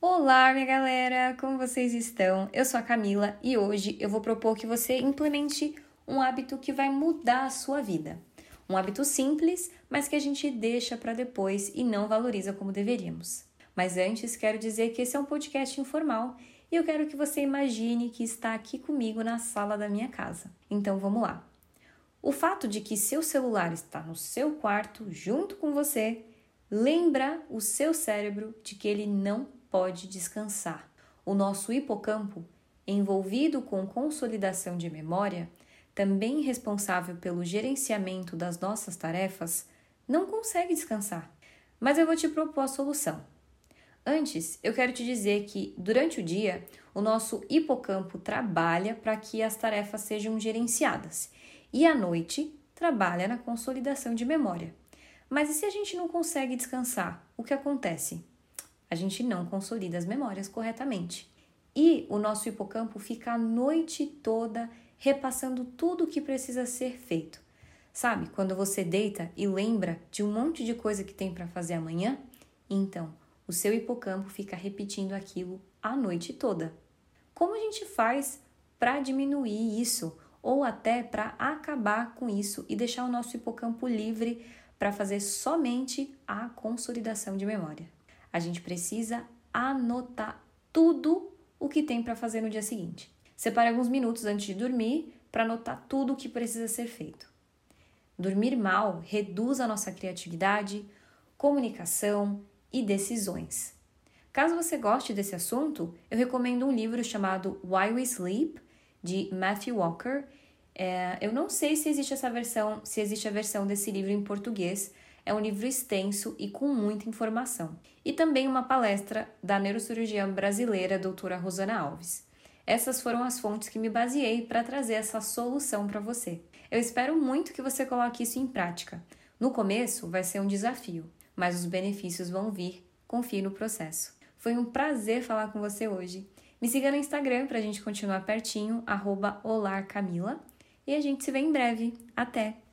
Olá, minha galera! Como vocês estão? Eu sou a Camila e hoje eu vou propor que você implemente um hábito que vai mudar a sua vida. Um hábito simples, mas que a gente deixa para depois e não valoriza como deveríamos. Mas antes, quero dizer que esse é um podcast informal e eu quero que você imagine que está aqui comigo na sala da minha casa. Então vamos lá. O fato de que seu celular está no seu quarto junto com você lembra o seu cérebro de que ele não pode descansar. O nosso hipocampo, envolvido com consolidação de memória, também responsável pelo gerenciamento das nossas tarefas, não consegue descansar. Mas eu vou te propor a solução. Antes, eu quero te dizer que durante o dia, o nosso hipocampo trabalha para que as tarefas sejam gerenciadas e à noite trabalha na consolidação de memória. Mas e se a gente não consegue descansar? O que acontece? A gente não consolida as memórias corretamente. E o nosso hipocampo fica a noite toda repassando tudo o que precisa ser feito. Sabe, quando você deita e lembra de um monte de coisa que tem para fazer amanhã? Então, o seu hipocampo fica repetindo aquilo a noite toda. Como a gente faz para diminuir isso ou até para acabar com isso e deixar o nosso hipocampo livre para fazer somente a consolidação de memória? A gente precisa anotar tudo o que tem para fazer no dia seguinte. Separe alguns minutos antes de dormir para anotar tudo o que precisa ser feito. Dormir mal reduz a nossa criatividade, comunicação e decisões. Caso você goste desse assunto, eu recomendo um livro chamado Why We Sleep, de Matthew Walker. É, eu não sei se existe essa versão, se existe a versão desse livro em português, é um livro extenso e com muita informação. E também uma palestra da neurocirurgiã brasileira doutora Rosana Alves. Essas foram as fontes que me baseei para trazer essa solução para você. Eu espero muito que você coloque isso em prática. No começo vai ser um desafio, mas os benefícios vão vir. Confie no processo. Foi um prazer falar com você hoje. Me siga no Instagram para a gente continuar pertinho, arroba olarcamila. E a gente se vê em breve. Até!